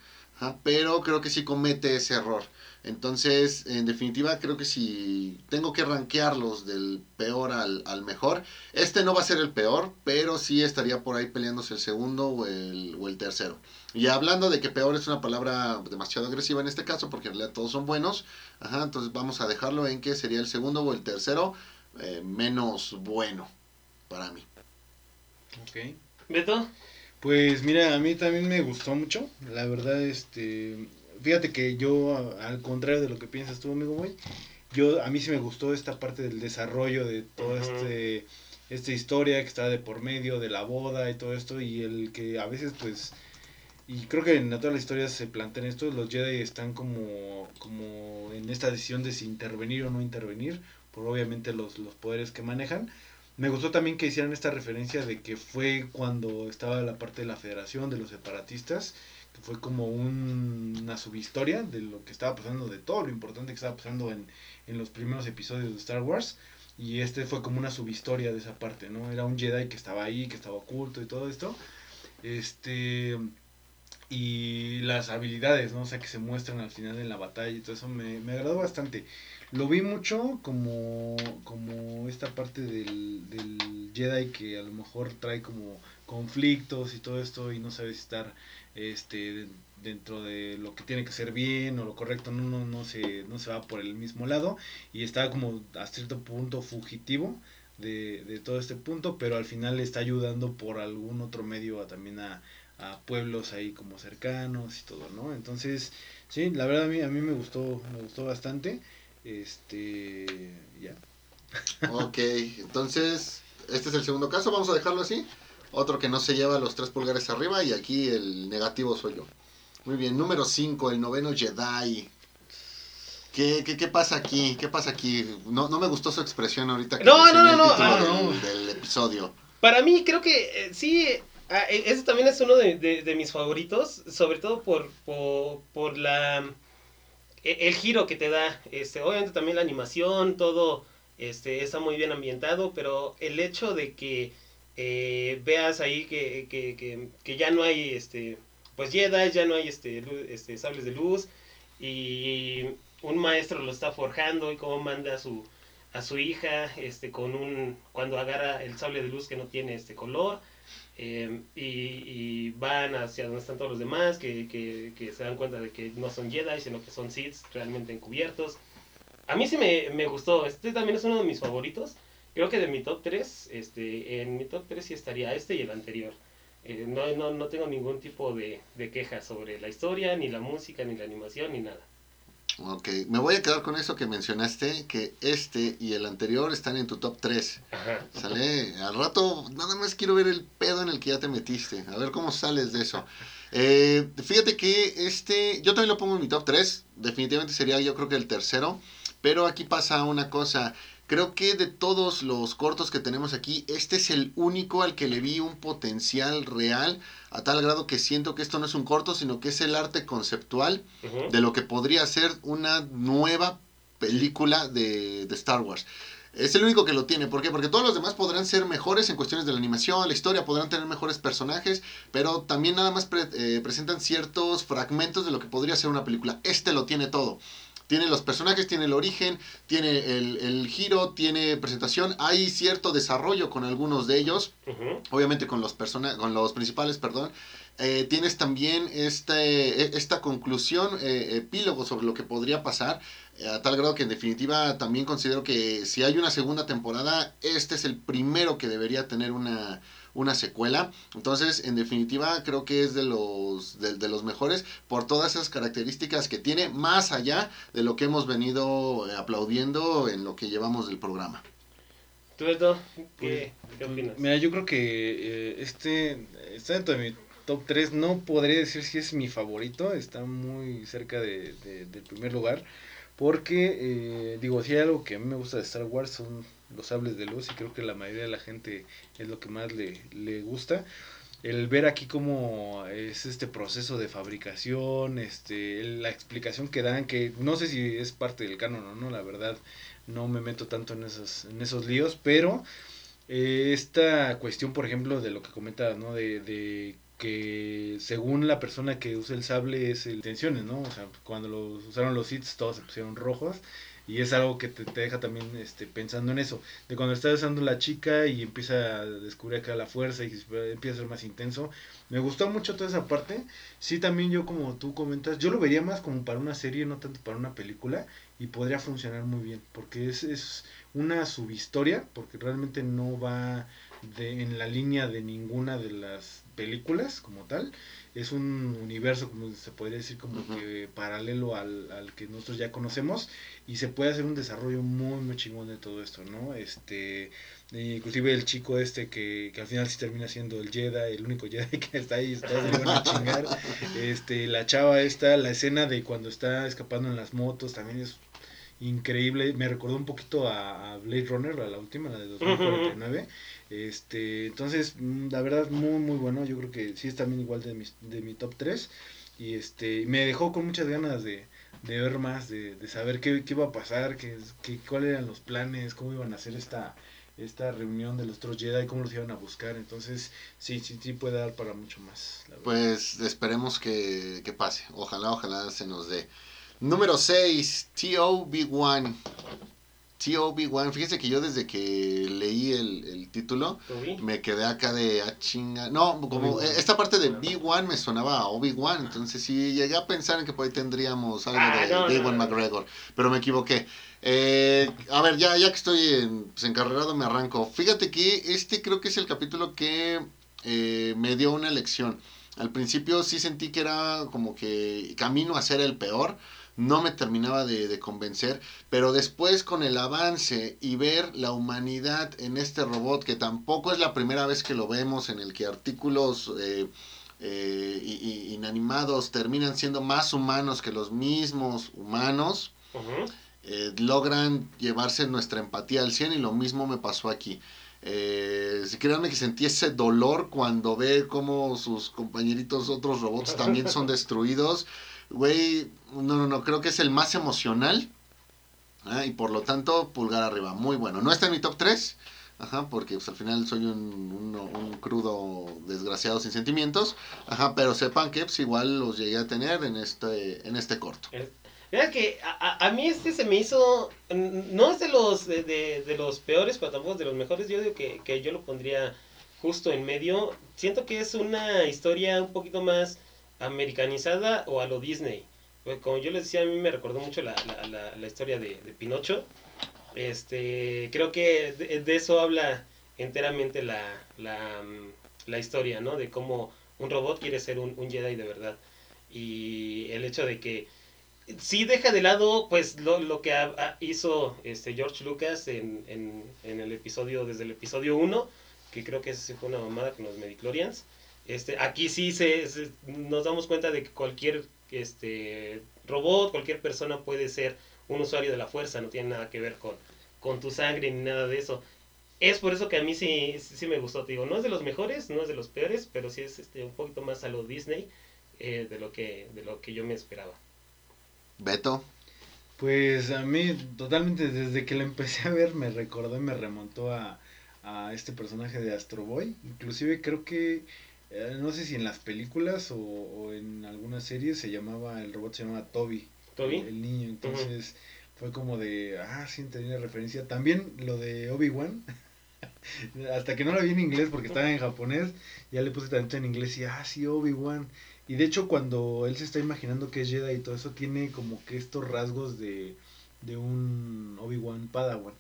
pero creo que sí comete ese error. Entonces, en definitiva, creo que si tengo que rankearlos del peor al, al mejor, este no va a ser el peor, pero sí estaría por ahí peleándose el segundo o el, o el tercero. Y hablando de que peor es una palabra demasiado agresiva en este caso, porque en realidad todos son buenos, ajá, entonces vamos a dejarlo en que sería el segundo o el tercero eh, menos bueno para mí. Ok. Beto, Pues mira, a mí también me gustó mucho. La verdad, este. Fíjate que yo, al contrario de lo que piensas tú, amigo güey, yo a mí sí me gustó esta parte del desarrollo de toda Ujú. este esta historia que está de por medio de la boda y todo esto y el que a veces pues y creo que en todas las historias se plantean esto, los Jedi están como como en esta decisión de si intervenir o no intervenir por obviamente los, los poderes que manejan. Me gustó también que hicieran esta referencia de que fue cuando estaba la parte de la federación, de los separatistas, que fue como un- una subhistoria de lo que estaba pasando, de todo lo importante que estaba pasando en, en los primeros episodios de Star Wars. Y este fue como una subhistoria de esa parte, ¿no? Era un Jedi que estaba ahí, que estaba oculto y todo esto. Este. y las habilidades, ¿no? O sea, que se muestran al final en la batalla y todo eso me, me agradó bastante. Lo vi mucho como, como esta parte del, del Jedi que a lo mejor trae como conflictos y todo esto y no sabe estar este dentro de lo que tiene que ser bien o lo correcto no, no, no, se, no se va por el mismo lado y está como a cierto punto fugitivo de, de todo este punto pero al final le está ayudando por algún otro medio a, también a, a pueblos ahí como cercanos y todo, ¿no? Entonces, sí, la verdad a mí, a mí me gustó, me gustó bastante. Este, ya. Ok, entonces, este es el segundo caso, vamos a dejarlo así. Otro que no se lleva los tres pulgares arriba y aquí el negativo soy yo. Muy bien, número 5, el noveno Jedi. ¿Qué, qué, qué pasa aquí? ¿Qué pasa aquí? No, no me gustó su expresión ahorita que No, no, no, el no, ah, del, no. del episodio. Para mí creo que eh, sí, ah, e- ese también es uno de, de- de mis favoritos, sobre todo por, por, por la el giro que te da. Este, obviamente también la animación, todo este, está muy bien ambientado, pero el hecho de que eh, veas ahí que, que, que, que ya no hay este pues Jedi, ya no hay este, este sables de luz y un maestro lo está forjando y cómo manda a su a su hija este con un cuando agarra el sable de luz que no tiene este color eh, y, van hacia donde están todos los demás que, que, que se dan cuenta de que no son Jedi sino que son Sith realmente encubiertos. A mí sí me, me gustó este también es uno de mis favoritos. Creo que de mi top 3 este en mi top 3 sí estaría este y el anterior. Eh, no, no, no tengo ningún tipo de, de queja sobre la historia, ni la música, ni la animación, ni nada. Ok, me voy a quedar con eso que mencionaste, que este y el anterior están en tu top 3. Ajá. Sale, al rato nada más quiero ver el pedo en el que ya te metiste, a ver cómo sales de eso. [LAUGHS] Eh, fíjate que este, yo también lo pongo en mi top 3, definitivamente sería yo creo que el tercero, pero aquí pasa una cosa, creo que de todos los cortos que tenemos aquí, este es el único al que le vi un potencial real, a tal grado que siento que esto no es un corto, sino que es el arte conceptual de lo que podría ser una nueva película de, de Star Wars. Es el único que lo tiene. ¿Por qué? Porque todos los demás podrán ser mejores en cuestiones de la animación, la historia, podrán tener mejores personajes, pero también nada más pre- eh, presentan ciertos fragmentos de lo que podría ser una película. Este lo tiene todo. Tiene los personajes, tiene el origen, tiene el, el giro, tiene presentación. Hay cierto desarrollo con algunos de ellos obviamente con los persona con los principales, perdón. Eh, tienes también este, e- esta conclusión, eh, epílogo sobre lo que podría pasar, eh, a tal grado que en definitiva también considero que si hay una segunda temporada, este es el primero que debería tener una, una secuela. Entonces, en definitiva, creo que es de los, de, de los mejores por todas esas características que tiene, más allá de lo que hemos venido eh, aplaudiendo en lo que llevamos del programa. ¿Tú, Beto, qué, qué Pues, opinas? Mira, yo creo que eh, este está dentro de mi top 3. No podría decir si es mi favorito. Está muy cerca de, de- del primer lugar. Porque, eh, digo, si hay algo que a mí me gusta de Star Wars son los sables de luz. Y creo que la mayoría de la gente es lo que más le, le gusta. El ver aquí cómo es este proceso de fabricación, este, la explicación que dan, que no sé si es parte del canon o no, la verdad no me meto tanto en esos, en esos líos, pero eh, esta cuestión, por ejemplo, de lo que comentabas, ¿no? De, de que según la persona que usa el sable es el intenciones, ¿no? O sea, cuando los usaron los hits todos se pusieron rojos y es algo que te, te deja también este, pensando en eso, de cuando está usando la chica y empieza a descubrir acá la fuerza y empieza a ser más intenso. Me gustó mucho toda esa parte. Sí, también yo como tú comentas, yo lo vería más como para una serie, no tanto para una película y podría funcionar muy bien, porque es, es una subhistoria, porque realmente no va de, en la línea de ninguna de las películas como tal. Es un universo, como se podría decir, como que paralelo al, al que nosotros ya conocemos y se puede hacer un desarrollo muy, muy chingón de todo esto, ¿no? Este, e inclusive el chico este que, que al final sí termina siendo el Jedi, el único Jedi [LAUGHS] que está ahí, está van a chingar. [LAUGHS] Este, la chava esta, la escena de cuando está escapando en las motos también es increíble. Me recordó un poquito a, Blade Runner, a la última, la de 2049. Este, entonces, mm, la verdad, muy, muy bueno. Yo creo que sí es también igual de, mis, de mi top 3. Y este, me dejó con muchas ganas de, de ver más, de, de saber qué, qué iba a pasar, qué, qué, cuáles eran los planes, cómo iban a hacer esta, esta reunión de los otros Jedi, cómo los iban a buscar. Entonces, sí, sí, sí puede dar para mucho más. la. Pues esperemos que, que pase. Ojalá, ojalá se nos dé. Número 6, TOB1. TOB1. Fíjese que yo desde que leí el, el título me quedé acá de a chinga. No, como esta parte de B1 me sonaba a Obi-Wan. Entonces sí llegué a pensar en que por ahí tendríamos algo Ah, de no, no. McGregor. Pero me equivoqué. Eh, a ver, ya, ya que estoy en, pues, encarrerado, me arranco. Fíjate que este creo que es el capítulo que eh, me dio una lección. Al principio sí sentí que era como que camino a ser el peor. No me terminaba de, de convencer. Pero después con el avance y ver la humanidad en este robot, que tampoco es la primera vez que lo vemos, en el que artículos eh, eh, inanimados terminan siendo más humanos que los mismos humanos eh, logran llevarse nuestra empatía al 100 y lo mismo me pasó aquí. Eh, créanme que sentí ese dolor cuando ve cómo sus compañeritos, otros robots también son [LAUGHS] destruidos. Güey, no, no, no, creo que es el más emocional. ah, Y por lo tanto, pulgar arriba. Muy bueno. No está en mi top 3. Ajá, porque pues, al final soy un, un, crudo desgraciado sin sentimientos. Ajá, pero sepan que pues, igual los llegué a tener en este, en este corto. Mira que a, a- mí este se me hizo, no es de los de, de- de los peores, pero tampoco es de los mejores. Yo digo que, que yo lo pondría justo en medio. Siento que es una historia un poquito más americanizada o a lo Disney. Pues, como yo les decía, a mí me recordó mucho la, la, la- la historia de, de Pinocho. Este, creo que de, de eso habla enteramente mm, la historia, ¿no? De cómo un robot quiere ser un, un Jedi de verdad. Y el hecho de que sí deja de lado pues lo, lo que hizo este George Lucas en, en, en el episodio, desde el episodio 1, que creo que esa fue una mamada con los Mediclorians. Este, aquí sí se, se- nos damos cuenta de que cualquier este robot, cualquier persona puede ser un usuario de la fuerza, no tiene nada que ver con, con tu sangre ni nada de eso. Es por eso que a mí sí, sí, sí me gustó, te digo, no es de los mejores, no es de los peores, pero sí es este, un poquito más a lo Disney eh, de, lo que, de lo que yo me esperaba. Beto. Pues a mí totalmente desde que la empecé a ver me recordó y me remontó a, a este personaje de Astro Boy. Inclusive creo que, eh, no sé si en las películas o, o en algunas series se llamaba, el robot se llamaba Toby. ¿Toby? El, el niño, entonces fue como de, ah, sí, tenía referencia. También lo de Obi-Wan. [LAUGHS] Hasta que no la vi en inglés porque estaba en japonés, ya le puse tanto en inglés y, ah, sí, Obi-Wan. Y de hecho cuando él se está imaginando que es Jedi y todo eso, tiene como que estos rasgos de, de un Obi-Wan Padawan.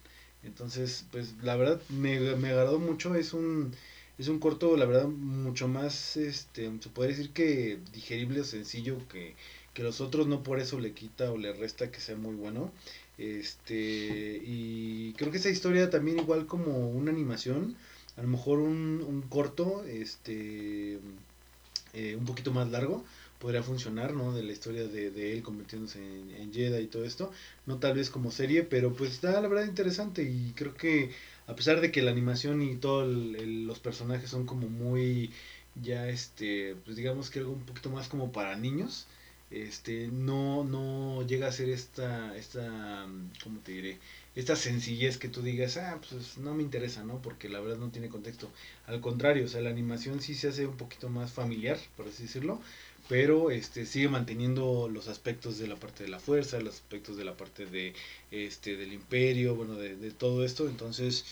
Entonces, pues la verdad me, me agradó mucho, es un, es un corto, la verdad, mucho más, este, se puede decir que digerible o sencillo que, que los otros, no por eso le quita o le resta que sea muy bueno. Este, y creo que esa historia también igual como una animación, a lo mejor un, un corto, este, eh, un poquito más largo, podría funcionar, ¿no? De la historia de, de él convirtiéndose en, en Jedi y todo esto, no tal vez como serie, pero pues está la verdad interesante y creo que a pesar de que la animación y todos los personajes son como muy, ya este, pues digamos que algo un poquito más como para niños, este no no llega a ser esta esta cómo te diré esta sencillez que tú digas ah pues no me interesa no porque la verdad no tiene contexto. Al contrario o sea la animación sí se hace un poquito más familiar por así decirlo pero este sigue manteniendo los aspectos de la parte de la fuerza los aspectos de la parte de este del imperio bueno de, de todo esto entonces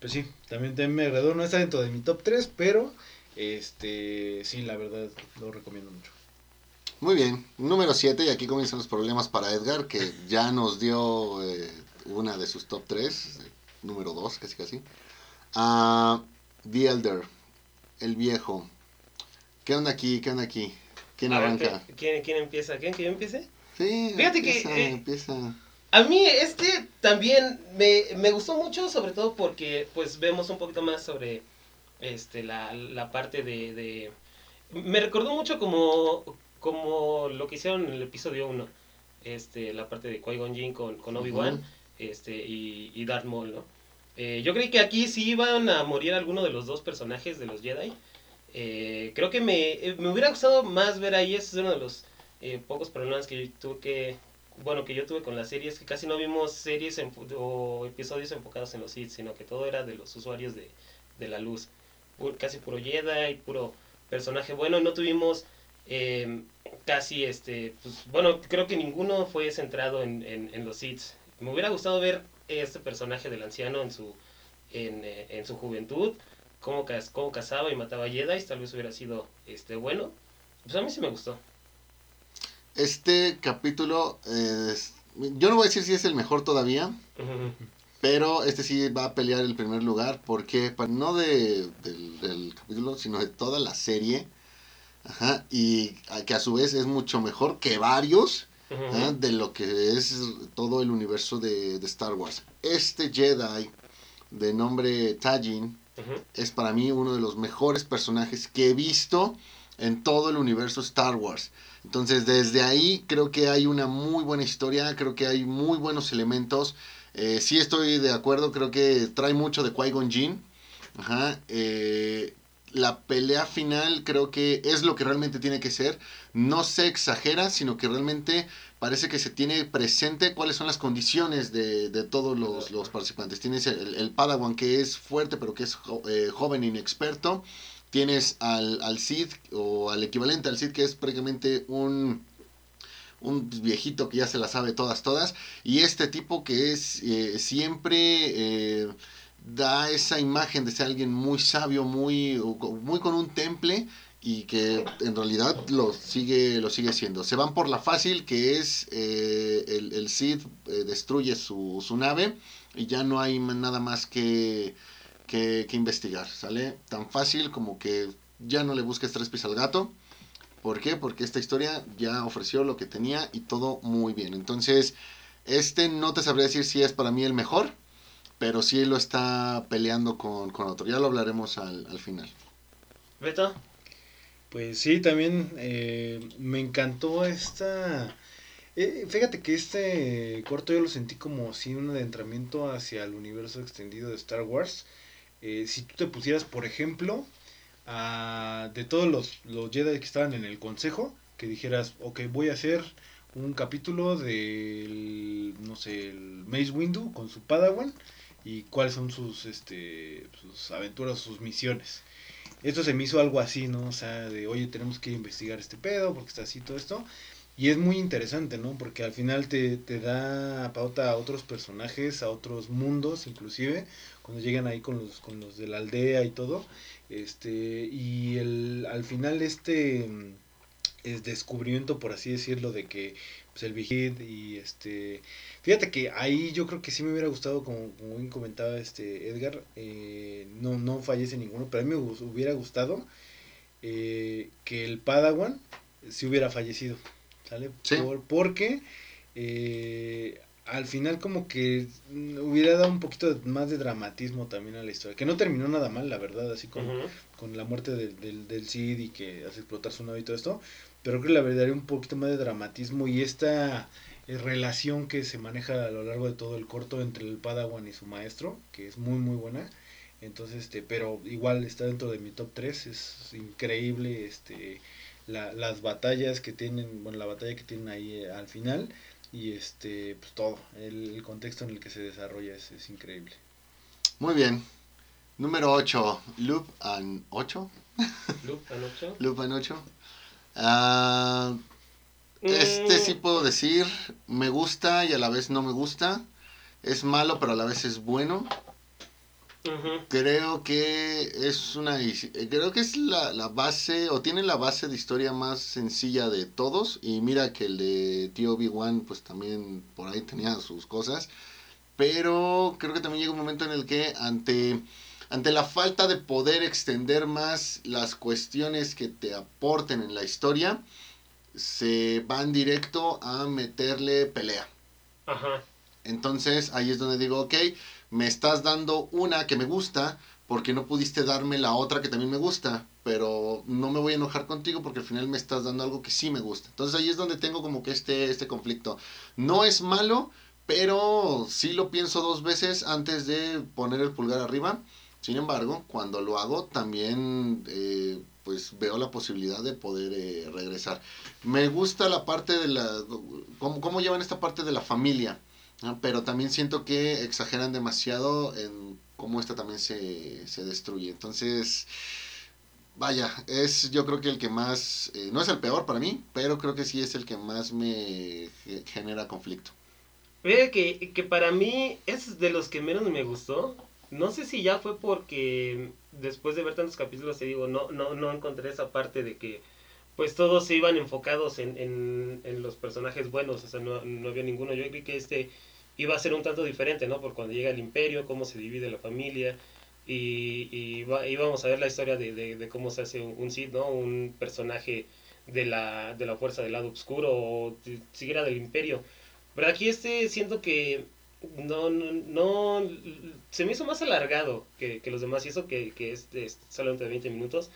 pues sí también, también me agradó no está dentro de mi top 3 pero este sí la verdad lo recomiendo mucho Muy bien, número 7, y aquí comienzan los problemas para Edgar, que [LAUGHS] ya nos dio eh, una de sus top 3, número 2, casi casi. Ah, The Elder, el viejo. ¿Qué onda aquí? ¿Qué onda aquí? ¿Quién ver, arranca? ¿qué- ¿quién, ¿Quién empieza? ¿Quién que yo empiece? Sí, Fíjate que, eh, empieza. A mí este también me, me gustó mucho, sobre todo porque pues vemos un poquito más sobre este la, la parte de, de... Me recordó mucho como, como lo que hicieron en el episodio 1, este, la parte de Qui-Gon Jinn con, con Obi-Wan este, y, y Darth Maul, ¿no? Eh, yo creí que aquí sí iban a morir alguno de los dos personajes de los Jedi. Eh, creo que me, eh, me hubiera gustado más ver ahí, ese es uno de los eh, pocos problemas que yo tuve que bueno, que yo tuve con la serie es que casi no vimos series o episodios enfocados en los Sith, sino que todo era de los usuarios de, de la luz. casi puro Jedi, puro personaje bueno. No tuvimos eh, casi, este, pues, bueno, creo que ninguno fue centrado en, en, los Sith. Me hubiera gustado ver este personaje del anciano en su, en, eh, en su juventud, cómo, cómo cazaba y mataba Jedi, tal vez hubiera sido este, bueno. Pues a mí sí me gustó. Este capítulo, yo no voy a decir si es el mejor todavía, [LAUGHS] pero este sí va a pelear el primer lugar, porque no de, del, capítulo, sino de toda la serie, y que a su vez es mucho mejor que varios de lo que es todo el universo de, de Star Wars. Este Jedi de nombre Tajin es para mí uno de los mejores personajes que he visto en todo el universo Star Wars. Entonces, desde ahí creo que hay una muy buena historia, creo que hay muy buenos elementos. Eh, sí estoy de acuerdo, creo que trae mucho de Qui-Gon Jinn. Ajá. Eh, la pelea final creo que es lo que realmente tiene que ser. No se exagera, sino que realmente parece que se tiene presente cuáles son las condiciones de, todos los, participantes. Tienes el, el, Padawan que es fuerte, pero que es eh, joven, inexperto tienes al, al Cid o al equivalente al Cid que es prácticamente un un viejito que ya se la sabe todas, todas, y este tipo que es eh, siempre eh, da esa imagen de ser alguien muy sabio, muy, muy con un temple, y que en realidad lo sigue, lo sigue siendo. Se van por la fácil, que es eh, el, el Cid destruye su, su nave, y ya no hay nada más que que, investigar, ¿sale? Tan fácil como que ya no le busques tres pies al gato. ¿Por qué? Porque esta historia ya ofreció lo que tenía y todo muy bien. Entonces, este no te sabría decir si es para mí el mejor, pero sí lo está peleando con, otro. Ya lo hablaremos al, final. ¿Beto? Pues sí, también eh, me encantó esta... Eh, fíjate que este corto yo lo sentí como si un adentramiento hacia el universo extendido de Star Wars. Eh, si tú te pusieras, por ejemplo, de todos los, los Jedi que estaban en el consejo, que dijeras, ok, voy a hacer un capítulo del, no sé, el Mace Windu con su Padawan y cuáles son sus, este, sus aventuras, sus misiones. Esto se me hizo algo así, ¿no? O sea, de, oye, tenemos que investigar este pedo porque está así todo esto. Y es muy interesante, ¿no? Porque al final te, te da pauta a otros personajes, a otros mundos inclusive, cuando llegan ahí con los, con los de la aldea y todo. Este, y el, al final este mm, es descubrimiento, por así decirlo, de que pues, el Vigid y este... Fíjate que ahí yo creo que sí me hubiera gustado, como, como bien comentaba este Edgar, eh, no, no fallece ninguno, pero a mí me hubiera gustado eh, que el Padawan sí hubiera fallecido. ¿sale? Por, porque eh, al final como que hubiera dado un poquito más de dramatismo también a la historia, que no terminó nada mal, la verdad, así con, con la muerte del, del, Cid y que hace explotar su nave y todo esto, pero creo que la verdad un poquito más de dramatismo y esta eh, relación que se maneja a lo largo de todo el corto entre el Padawan y su maestro, que es muy muy buena. Entonces, este, pero igual está dentro de mi top 3, es increíble este la, las batallas que tienen, bueno, la batalla que tienen ahí eh, al final y este, pues todo, el, contexto en el que se desarrolla es, es increíble. Muy bien. Número 8, Loop and 8. Loop and 8. Loop and 8. Ah, este sí mm. puedo decir, me gusta y a la vez no me gusta. Es malo, pero a la vez es bueno. Creo que es una creo que es la, la, base o tiene la base de historia más sencilla de todos y mira que el de tío Obi-Wan pues también por ahí tenía sus cosas, pero creo que también llega un momento en el que ante ante la falta de poder extender más las cuestiones que te aporten en la historia, se van directo a meterle pelea. Ajá. Entonces ahí es donde digo, ok, me estás dando una que me gusta porque no pudiste darme la otra que también me gusta, pero no me voy a enojar contigo porque al final me estás dando algo que sí me gusta. Entonces ahí es donde tengo como que este, este conflicto. No es malo, pero sí lo pienso dos veces antes de poner el pulgar arriba. Sin embargo, cuando lo hago también... Eh, pues veo la posibilidad de poder eh, regresar. Me gusta la parte de la, cómo, cómo llevan esta parte de la familia, pero también siento que exageran demasiado en cómo esta también se, se destruye. Entonces, vaya, es yo creo que el que más, eh, no es el peor para mí, pero creo que sí es el que más me ge- genera conflicto. Fíjate que, que para mí es de los que menos me gustó. No sé si ya fue porque después de ver tantos capítulos te digo, no, no, no encontré esa parte de que pues todos se iban enfocados en, en, los personajes buenos, o sea, no, no había ninguno. Yo creí que este iba a ser un tanto diferente, ¿no? Por cuando llega el imperio, cómo se divide la familia, y, y va- íbamos a ver la historia de, de, cómo se hace un, un Sith, ¿no? Un personaje de la, de la fuerza del lado oscuro, o siquiera del imperio. Pero aquí este siento que no, no, no se me hizo más alargado que, que los demás y eso que, que es, solamente de 20 minutos.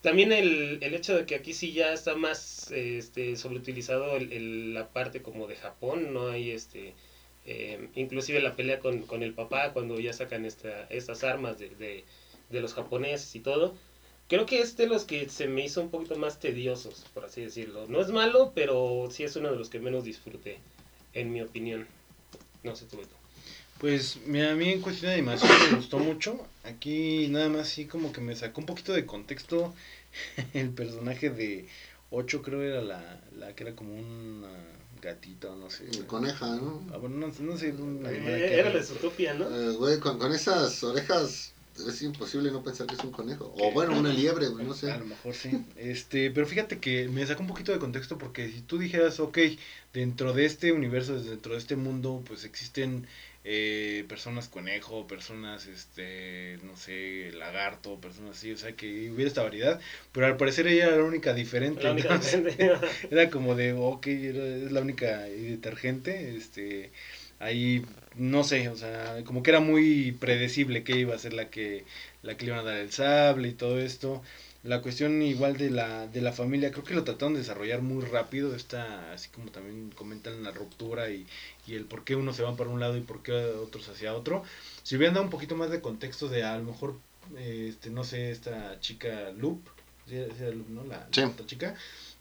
También el, el hecho de que aquí sí ya está más este, sobreutilizado el, la parte como de Japón, no hay este eh, inclusive la pelea con, con el papá cuando ya sacan esta, estas armas de, de, de los japoneses y todo. Creo que es de los que se me hizo un poquito más tediosos, por así decirlo. No es malo, pero sí es uno de los que menos disfruté, en mi opinión. No sé tú, Beto. Pues mira, a mí en cuestión de animación me gustó mucho. Aquí nada más sí como que me sacó un poquito de contexto [LAUGHS] el personaje de 8 creo era la, la que era como una gatita o no sé. Coneja, ¿no? Ah, bueno, no, no sé, un animal Eh, que Era de Zootopia, ¿no? Eh, güey, con, con esas orejas es imposible no pensar que es un conejo. O bueno, una liebre, güey, no sé. A lo mejor sí. Este, pero fíjate que me sacó un poquito de contexto porque si tú dijeras, ok, dentro de este universo, dentro de este mundo, pues existen eh, personas conejo, personas, este, no sé, lagarto, personas así, o sea, que hubiera esta variedad, pero al parecer ella era la única diferente. La única entonces, diferente. [LAUGHS] era como de, ok, era- es la única detergente, este, ahí, no sé, o sea, como que era muy predecible que iba a ser la que, la que le iban a dar el sable y todo esto. La cuestión igual de la, de la familia, creo que lo trataron de desarrollar muy rápido, esta, así como también comentan la ruptura y, y el por qué unos se van para un lado y por qué otros hacia otro. Si hubieran dado un poquito más de contexto de a lo mejor, eh, este, no sé, esta chica Loop, ¿sí era- sí era Loop, ¿no? La, Sí. la otra chica,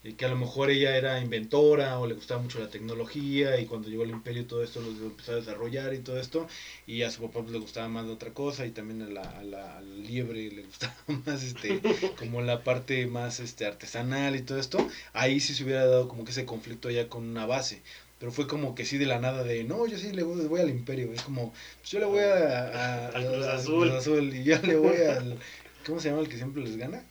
y que a lo mejor ella era inventora o le gustaba mucho la tecnología y cuando llegó el imperio todo esto lo empezó a desarrollar y todo esto y a su papá pues, le gustaba más de otra cosa y también a la, a la, a la liebre le gustaba [LAUGHS] más este como la parte más este artesanal y todo esto ahí sí se hubiera dado como que ese conflicto ya con una base pero fue como que sí de la nada de no yo sí le voy, voy al imperio es como pues, yo le voy a, a- a- [LAUGHS] Azul y yo le voy al ¿cómo se llama el que siempre les gana?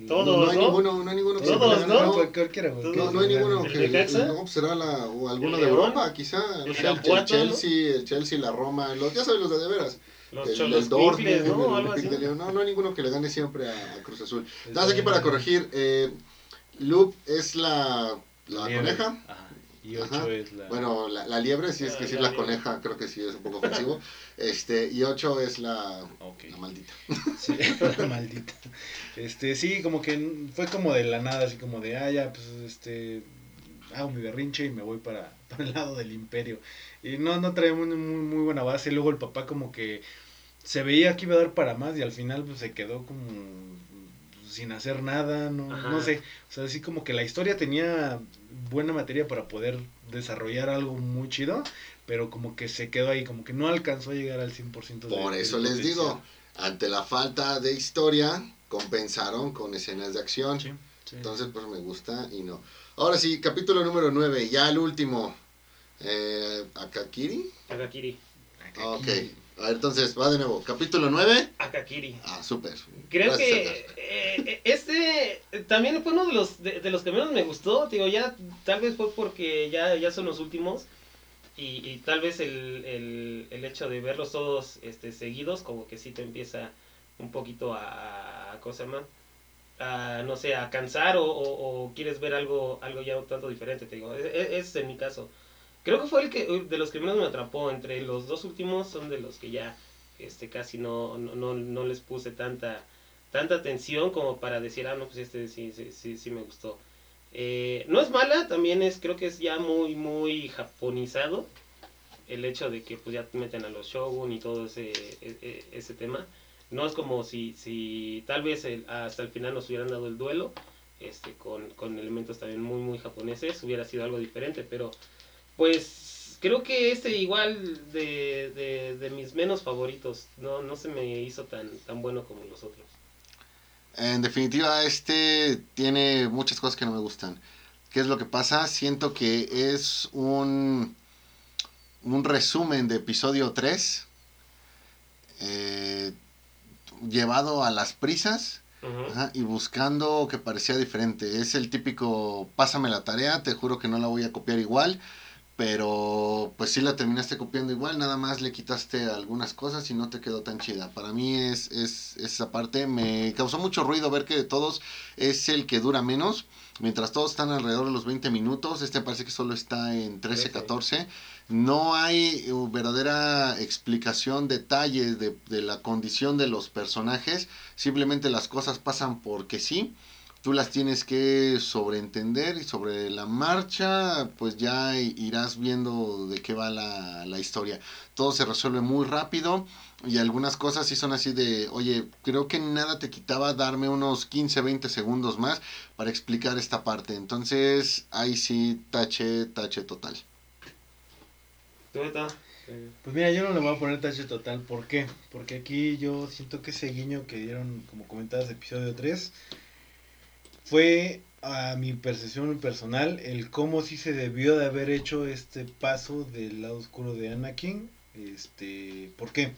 El- Todos, no, no hay ¿no? ninguno, no hay ninguno que Todos, ¿no? cualquiera, No, no hay ninguno que ¿El no, pues será la, o alguno ¿El de? Europa, quizá. ¿El El, Irapuato, no? Chelsea, el Chelsea, la Roma, los, ya sabes los de de veras. Los el, cholos el Dortmund, ¿no? el Algo así. No, no hay ninguno que le gane siempre a, Cruz Azul. Está Nada más aquí para corregir, eh, Loop es la, la coneja. Ajá. Y 8 Ajá. es la. Bueno, la, la liebre, si es Ah, que sí, la la liebre. coneja, creo que sí es un poco ofensivo. [LAUGHS] Este, y 8 es la, la maldita. [LAUGHS] Sí, la [LAUGHS] maldita. Este, sí, como que fue como de la nada, así como de, ah, ya, pues, este, hago mi berrinche y me voy para, para el lado del imperio. Y no, no traía muy, muy, muy buena base. Luego el papá como que se veía que iba a dar para más y al final pues se quedó como sin hacer nada, no, Ajá. no sé. O sea, así como que la historia tenía buena materia para poder desarrollar algo muy chido, pero como que se quedó ahí, como que no alcanzó a llegar al 100% de Por eso les digo, ante la falta de historia, compensaron con escenas de acción. Sí, sí. Entonces, pues me gusta y no. Ahora sí, capítulo número 9, ya el último. Eh, Akakiri. Akakiri. Ok. A ver, entonces, va de nuevo. Capítulo 9. Akakiri. Ah, súper. Creo Gracias, que eh, eh, este también fue uno de los de, de los que menos me gustó. Digo, ya tal vez fue porque ya, ya son los últimos. Y, y tal vez el, el, el hecho de verlos todos este, seguidos, como que sí te empieza un poquito a, a ¿cómo se llama? A, no sé, a cansar o, o- o quieres ver algo, algo ya un tanto diferente, te digo. E- e- Ese es en mi caso. Creo que fue el que de los que menos me atrapó. Entre los dos últimos son de los que ya este casi no, no, no, les puse tanta tanta atención como para decir, ah, no, pues este sí, sí, sí, sí me gustó. Eh, no es mala, también es, creo que es ya muy, muy japonizado el hecho de que pues ya meten a los shogun y todo ese, e- e- ese tema. No es como si, si tal vez el- hasta el final nos hubieran dado el duelo, este, con, con elementos también muy, muy japoneses, hubiera sido algo diferente, pero pues creo que este igual de, de, de mis menos favoritos, no, no se me hizo tan, tan bueno como los otros. En definitiva, este tiene muchas cosas que no me gustan. ¿Qué es lo que pasa? Siento que es un, un resumen de episodio 3 eh, llevado a las prisas Ujú. ajá, y buscando que parecía diferente. Es el típico, pásame la tarea, te juro que no la voy a copiar igual, pero pues sí la terminaste copiando igual, nada más le quitaste algunas cosas y no te quedó tan chida. Para mí es, es esa parte, me causó mucho ruido ver que de todos es el que dura menos. Mientras todos están alrededor de los 20 minutos, este parece que solo está en 13, 13. 14. No hay eh, verdadera explicación, detalle de, de la condición de los personajes. Simplemente las cosas pasan porque sí. Tú las tienes que sobreentender y sobre la marcha, pues ya irás viendo de qué va la, la historia. Todo se resuelve muy rápido y algunas cosas sí son así de, oye, creo que nada te quitaba darme unos 15, 20 segundos más para explicar esta parte. Entonces, ahí sí, tache, tache total. Pues mira, yo no le voy a poner tache total. ¿Por qué? Porque aquí yo siento que ese guiño que dieron, como comentabas, episodio 3, fue a mi percepción personal el cómo sí se debió de haber hecho este paso del lado oscuro de Anakin. Este, ¿por qué?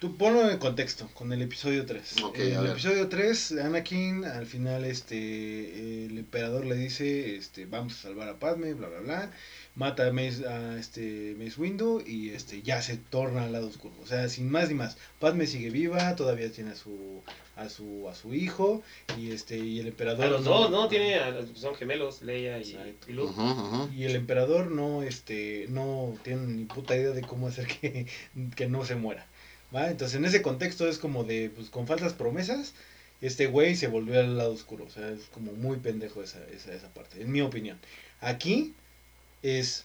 Tú ponlo en contexto con el episodio 3. Ok, en el ver. episodio 3, Anakin al final este el emperador le dice, este, vamos a salvar a Padme, bla bla bla mata a Mace, a este Mace Windu y este ya se torna al lado oscuro. O sea, sin más ni más. Padme sigue viva, todavía tiene a su a su a su hijo y este y el emperador A los dos, ¿no? Tiene, a- son gemelos, Leia y, y Luke. Y el emperador no este no tiene ni puta idea de cómo hacer que, que no se muera. ¿Va? Entonces, en ese contexto es como de pues con falsas promesas este güey se volvió al lado oscuro, o sea, es como muy pendejo esa, esa, esa parte, en mi opinión. Aquí es,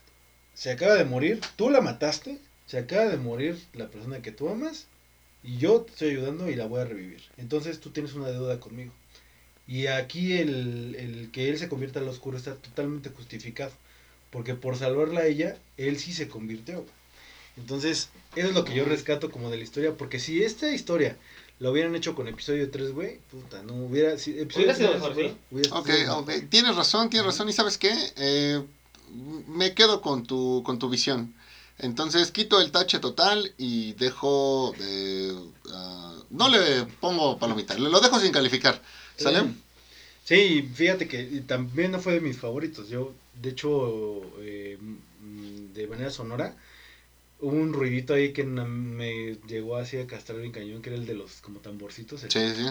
se acaba de morir, tú la mataste, se acaba de morir la persona que tú amas, y yo te estoy ayudando y la voy a revivir. Entonces tú tienes una deuda conmigo. Y aquí el, el que él se convierta al oscuro está totalmente justificado. Porque por salvarla a ella, él sí se convirtió. Entonces, eso es lo que yo rescato como de la historia. Porque si esta historia la hubieran hecho con episodio 3, güey, puta, no hubiera... Si episodio Hubiera sido 3 mejor, sí. hubiera Ok, sido ok, mejor. tienes razón, tienes razón. ¿Y sabes qué? Eh, me quedo con tu, con tu visión. Entonces quito el tache total y dejo de... ah, no le pongo palomita, lo dejo sin calificar. ¿Sale? Sí, fíjate que también no fue de mis favoritos. Yo, de hecho, eh, mm, de manera sonora, hubo un ruidito ahí que me llegó así a castrar bien cañón, que era el de los como tamborcitos. el- Sí, sí.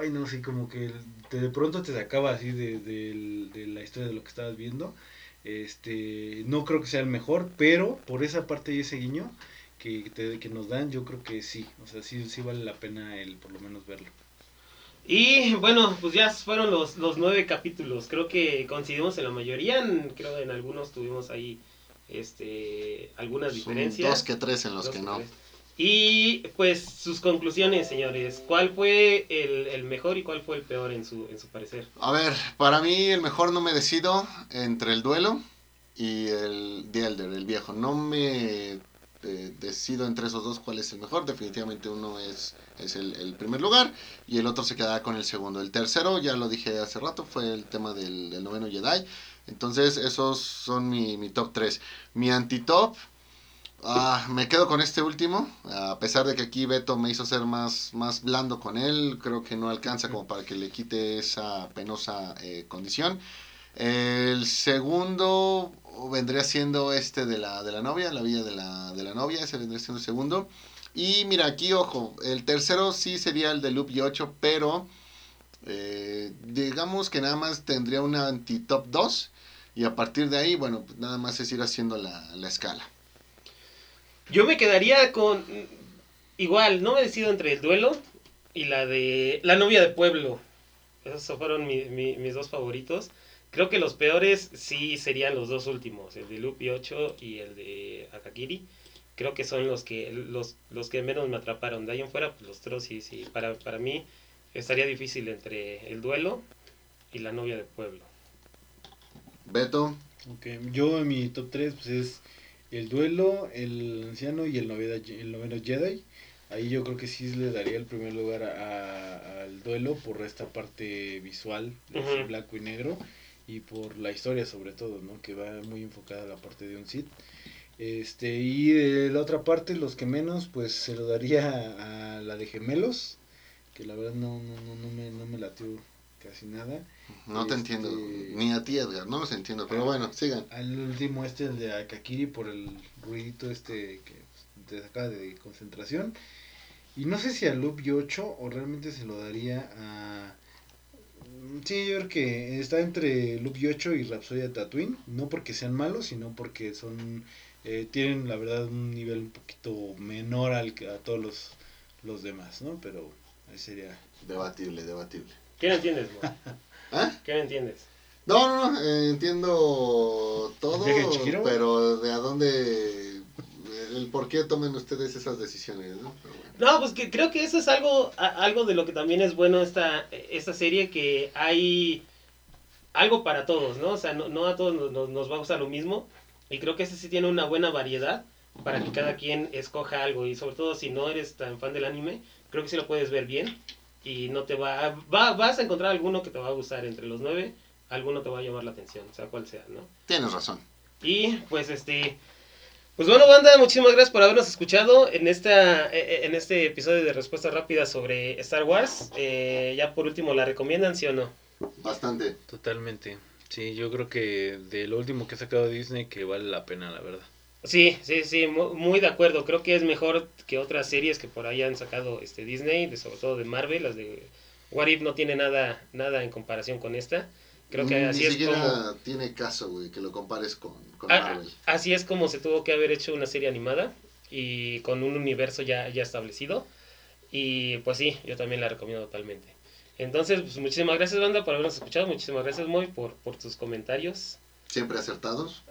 Ay, no, sí, como que te- de pronto te sacaba así de, de- de la historia de lo que estabas viendo. Este, no creo que sea el mejor, pero por esa parte y ese guiño que, te- que nos dan, yo creo que sí. O sea, sí, sí vale la pena el por lo menos verlo. Y bueno, pues ya fueron los, los nueve capítulos. Creo que coincidimos en la mayoría. en- creo en algunos tuvimos ahí este algunas Son diferencias. dos que tres en los que que no. tres. Y pues sus conclusiones, señores. ¿Cuál fue el, el mejor y cuál fue el peor en su, en su parecer? A ver, para mí el mejor no me decido entre el duelo y el The Elder, el viejo. No me eh, decido entre esos dos cuál es el mejor. Definitivamente uno es, es el, el primer lugar y el otro se quedará con el segundo. El tercero, ya lo dije hace rato, fue el tema del, del noveno Jedi. Entonces esos son mi, mi top 3. Mi anti-top, ah, me quedo con este último. A pesar de que aquí Beto me hizo ser más, más blando con él, creo que no alcanza como para que le quite esa penosa eh, condición. El segundo vendría siendo este de la, de la novia, la vida de la, de la novia, ese vendría siendo el segundo. Y mira, aquí, ojo, el tercero sí sería el de Loop y 8, pero eh, digamos que nada más tendría una anti-top 2. Y a partir de ahí, bueno, pues nada más es ir haciendo la, la escala. Yo me quedaría con. Igual, no me decido entre el duelo y la de. La novia de pueblo. Esos fueron mi- mi- mis dos favoritos. Creo que los peores sí serían los dos últimos, el de Lupi 8 y el de Akakiri. creo que son los que los, los que menos me atraparon. De ahí en fuera, pues los otros sí, sí. Para, para mí estaría difícil entre el duelo y la novia de pueblo. Beto. Ok, yo en mi top 3 pues es el duelo, el anciano y el, noveda, el noveno Jedi. Ahí yo creo que sí le daría el primer lugar a- al duelo por esta parte visual de blanco y negro y por la historia sobre todo, ¿no? Que va muy enfocada a la parte de un Sith. Este, y de la otra parte, los que menos, pues se lo daría a la de gemelos, que la verdad no, no, no, no me, no me latió casi nada. No te Este- entiendo. Ni a ti, Edgar. No los entiendo. Pero bueno, sigan. Al último este, el de Akakiri, por el ruidito este que te saca de concentración. Y no sé si a Loop 8 o realmente se lo daría a... Mm, Sí, yo creo que está entre Loop 8 y Rhapsodia Tatooine. No porque sean malos, sino porque son... eh, tienen la verdad un nivel un poquito menor al que a todos los, los demás, ¿no? Pero ahí sería... Debatible, debatible. ¿Qué no entiendes, Mo? ¿Ah? ¿Qué no entiendes? No, no, no. eh, entiendo todo. Pero de a dónde. El por qué tomen ustedes esas decisiones, ¿no? Pero bueno. No, pues que creo que eso es algo, a- algo de lo que también es bueno esta, esta serie, que hay algo para todos, ¿no? O sea, no, no a todos nos, nos- nos va a gustar lo mismo. Y creo que este sí tiene una buena variedad para que cada quien escoja algo. Y sobre todo si no eres tan fan del anime, creo que sí lo puedes ver bien. Y no te va, va vas a encontrar alguno que te va a gustar entre los nueve, alguno te va a llamar la atención, sea cual sea, ¿no? Tienes razón. Y pues este. Pues bueno, banda, muchísimas gracias por habernos escuchado en esta eh, en este episodio de respuesta rápida sobre Star Wars. Eh, ya por último, ¿la recomiendan, sí o no? Bastante. Totalmente. Sí, yo creo que de lo último que ha sacado Disney que vale la pena, la verdad. Sí, sí, sí, mu- muy, de acuerdo. Creo que es mejor que otras series que por ahí han sacado este Disney, de, sobre todo de Marvel, las de What If no tiene nada nada en comparación con esta. Creo que Ni así es siquiera como tiene caso, güey, que lo compares con, con Ah, Marvel. Así es como se tuvo que haber hecho una serie animada y con un universo ya, ya establecido. Y pues sí, yo también la recomiendo totalmente. Entonces, pues muchísimas gracias, banda, por habernos escuchado. Muchísimas gracias, Moy, por, por tus comentarios. Siempre acertados.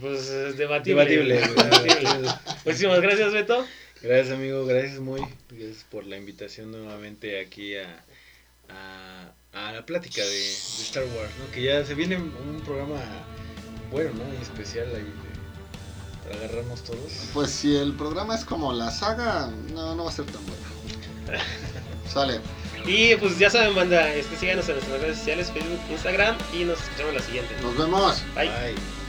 Pues es debatible. Debatible. debatible. [LAUGHS] Muchísimas gracias, Beto. Gracias amigo, gracias muy, gracias por la invitación nuevamente aquí a, a, a la plática de, de Star Wars, ¿no? Que ya se viene un programa bueno, ¿no? Y especial ahí de- para agarrarnos todos. Pues si el programa es como la saga, no, no va a ser tan bueno. [LAUGHS] Sale. Y pues ya saben, banda, este, síganos en nuestras redes sociales, Facebook, Instagram, y nos escuchamos la siguiente. Nos vemos. Bye. Bye.